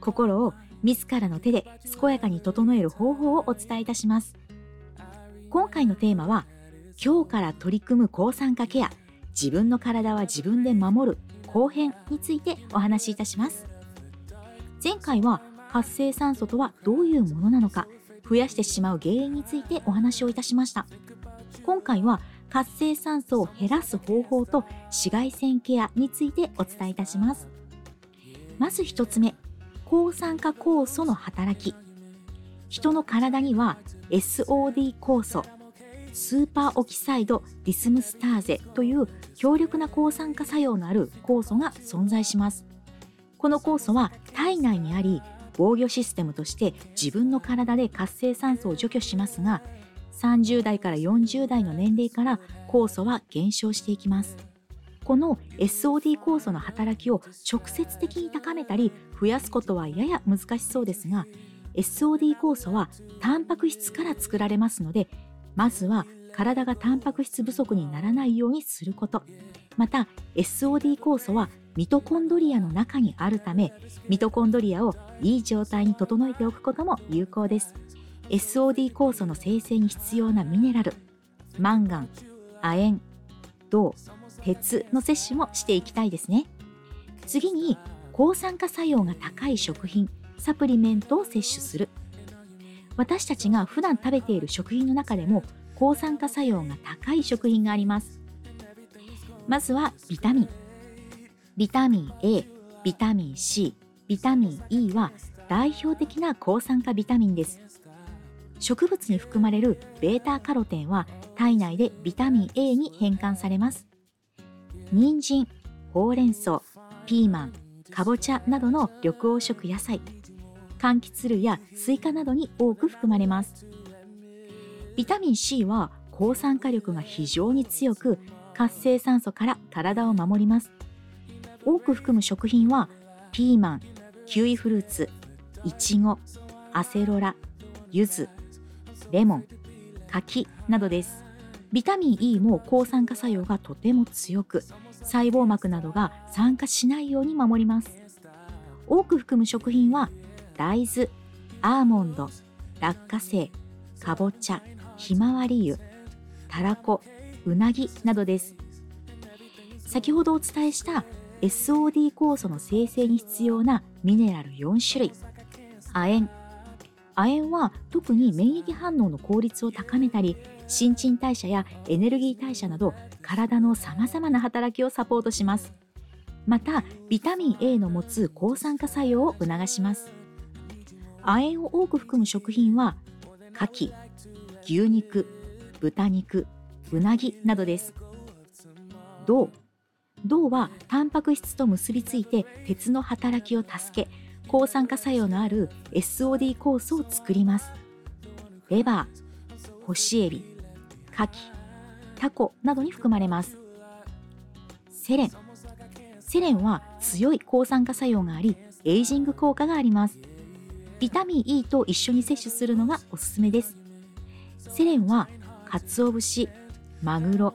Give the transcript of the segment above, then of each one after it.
心を自らの手で健やかに整える方法をお伝えいたします。今回のテーマは今日から取り組む抗酸化ケア自分の体は自分で守る後編についてお話しいたします。前回は活性酸素とはどういうものなのか増やしてしまう原因についてお話をいたしました。今回は活性酸素を減らす方法と紫外線ケアについてお伝えいたします。まず一つ目抗酸化酵素の働き。人の体には SOD 酵素スーパーオキサイドディスムスターゼという強力な抗酸化作用のある酵素が存在します。この酵素は体内にあり防御システムとして自分の体で活性酸素を除去しますが30代から40代の年齢から酵素は減少していきます。この SOD 酵素の働きを直接的に高めたり増やすことはやや難しそうですが SOD 酵素はタンパク質から作られますのでまずは体がタンパク質不足にならないようにすること。また SOD 酵素はミトコンドリアの中にあるためミトコンドリアをいい状態に整えておくことも有効です。SOD 酵素の生成に必要なミネラルマンガン亜鉛銅鉄の摂取もしていきたいですね。次に抗酸化作用が高い食品サプリメントを摂取する。私たちが普段食べている食品の中でも抗酸化作用が高い食品があります。まずはビタミン。ビタミン A ビタミン C ビタミン E は代表的な抗酸化ビタミンです。植物に含まれるベータカロテンは体内でビタミン A に変換されます。人参ほうれん草ピーマンかぼちゃなどの緑黄色野菜柑橘類やスイカなどに多く含まれます。ビタミン C は抗酸化力が非常に強く活性酸素から体を守ります。多く含む食品はピーマンキウイフルーツいちごアセロラ柚子レモン柿などです。ビタミン E も抗酸化作用がとても強く細胞膜などが酸化しないように守ります。多く含む食品は大豆アーモンド落花生かぼちゃひまわり油たらこうなぎなどです。先ほどお伝えした SOD 酵素の生成に必要なミネラル4種類亜鉛亜鉛は特に免疫反応の効率を高めたり新陳代謝やエネルギー代謝など体のさまざまな働きをサポートします。またビタミン A の持つ抗酸化作用を促します。亜鉛を多く含む食品は牡蠣牛肉豚肉うなぎなどです。銅。銅はタンパク質と結びついて鉄の働きを助け抗酸化作用のある SOD 酵素を作ります。レバー干しエビ牡蠣タコなどに含まれます。セレン。セレンは強い抗酸化作用がありエイジング効果があります。ビタミン E と一緒に摂取するのがおすすめです。セレンは鰹節マグロ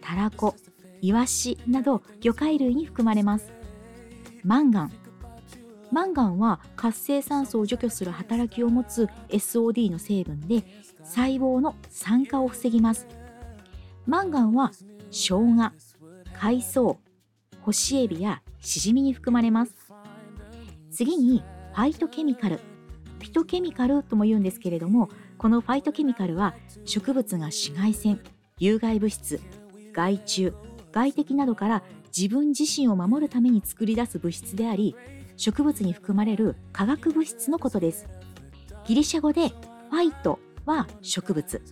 タラコイワシなど魚介類に含まれます。マンガン。マンガンは活性酸素を除去する働きを持つ SOD の成分で細胞の酸化を防ぎます。マンガンは生姜海藻干しエビやシジミに含まれます。次にファイトケミカル。フィトケミカルとも言うんですけれどもこのファイトケミカルは植物が紫外線有害物質害虫外敵などから自分自身を守るために作り出す物質であり植物に含まれる化学物質のことです。ギリシャ語でファイトは植物。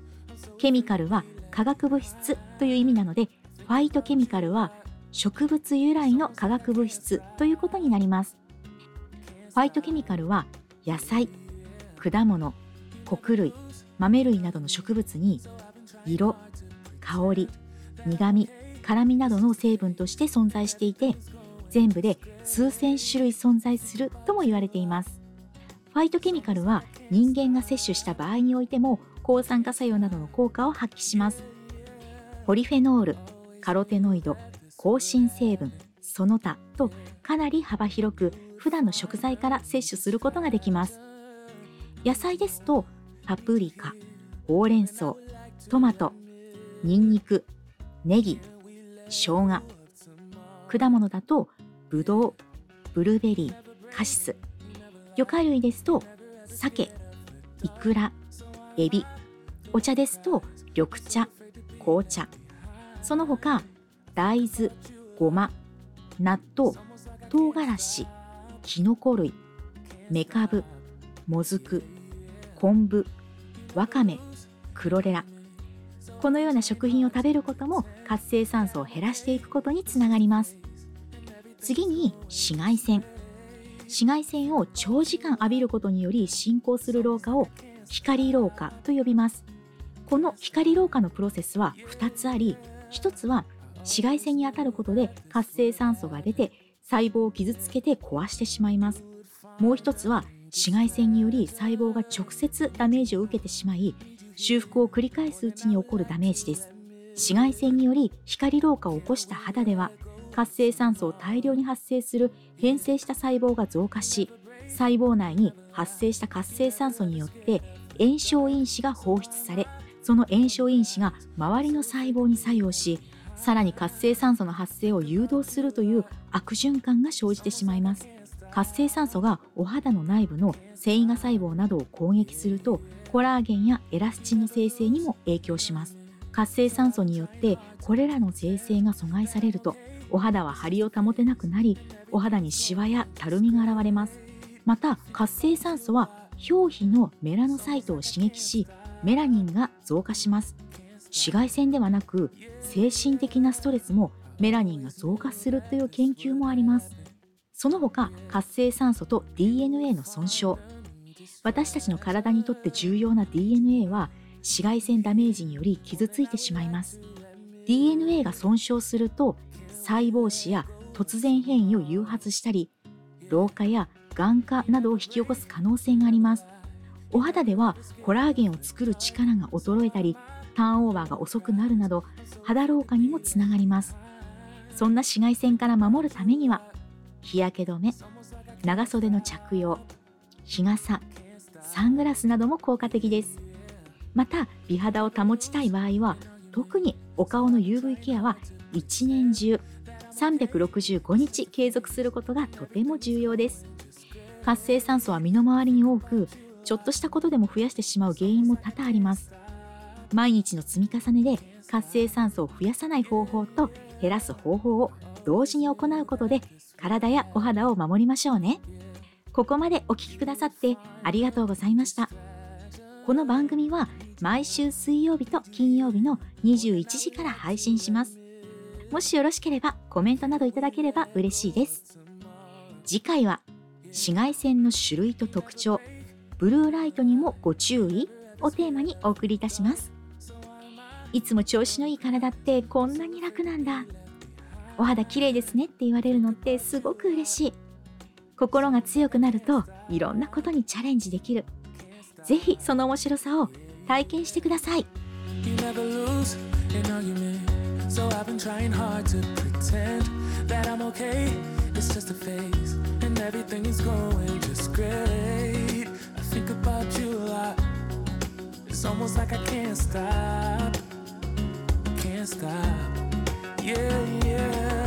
ケミカルは化学物質という意味なのでファイトケミカルは植物由来の化学物質ということになります。ファイトケミカルは野菜果物穀類豆類などの植物に色香り苦味辛みなどの成分として存在していて全部で数千種類存在するとも言われています。ファイトケミカルは人間が摂取した場合においても抗酸化作用などの効果を発揮します。ポリフェノールカロテノイド抗新成分その他とかなり幅広く普段の食材から摂取することができます。野菜ですとパプリカほうれん草トマトニンニクネギ生姜。果物だとブドウブルーベリーカシス。魚介類ですと鮭イクラエビ。お茶ですと緑茶紅茶。その他大豆ごま納豆唐辛子きのこ類。めかぶもずく昆布わかめクロレラ。このような食品を食べることも活性酸素を減らしていくことにつながります。次に紫外線。紫外線を長時間浴びることにより進行する老化を光老化と呼びます。この光老化のプロセスは2つあり1つは紫外線に当たることで活性酸素が出て細胞を傷つけて壊してしまいます。もう1つは紫外線により細胞が直接ダメージを受けてしまい修復を繰り返すうちに起こるダメージです。紫外線により光老化を起こした肌では活性酸素を大量に発生する変性した細胞が増加し細胞内に発生した活性酸素によって炎症因子が放出されその炎症因子が周りの細胞に作用しさらに活性酸素の発生を誘導するという悪循環が生じてしまいます。活性酸素がお肌の内部の繊維が細胞などを攻撃するとコラーゲンやエラスチンの生成にも影響します。活性酸素によってこれらの生成が阻害されるとお肌は張りを保てなくなりお肌にシワやたるみが現れます。また活性酸素は表皮のメラノサイトを刺激しメラニンが増加します。紫外線ではなく精神的なストレスもメラニンが増加するという研究もあります。その他活性酸素と DNA の損傷。私たちの体にとって重要な DNA は紫外線ダメージにより傷ついてしまいます。DNA が損傷すると細胞死や突然変異を誘発したり老化や眼化などを引き起こす可能性があります。お肌ではコラーゲンを作る力が衰えたりターンオーバーが遅くなるなど肌老化にもつながります。そんな紫外線から守るためには日焼け止め長袖の着用日傘サングラスなども効果的です。また美肌を保ちたい場合は特にお顔の UV ケアは一年中365日継続することがとても重要です。活性酸素は身の回りに多くちょっとしたことでも増やしてしまう原因も多々あります。毎日の積み重ねで活性酸素を増やさない方法と減らす方法を同時に行うことで体やお肌を守りましょうね。ここまでお聴きくださってありがとうございました。この番組は毎週水曜日と金曜日の21時から配信します。もしよろしければコメントなどいただければ嬉しいです。次回は紫外線の種類と特徴ブルーライトにもご注意をテーマにお送りいたします。いつも調子のいい体ってこんなに楽なんだ。お肌綺麗ですねって言われるのってすごく嬉しい。心が強くなるといろんなことにチャレンジできる。ぜひその面白さを体験してください So I've been trying hard to pretend that I'm okay. It's just a phase, and everything is going just great. I think about you a lot. It's almost like I can't stop. Can't stop. Yeah, yeah.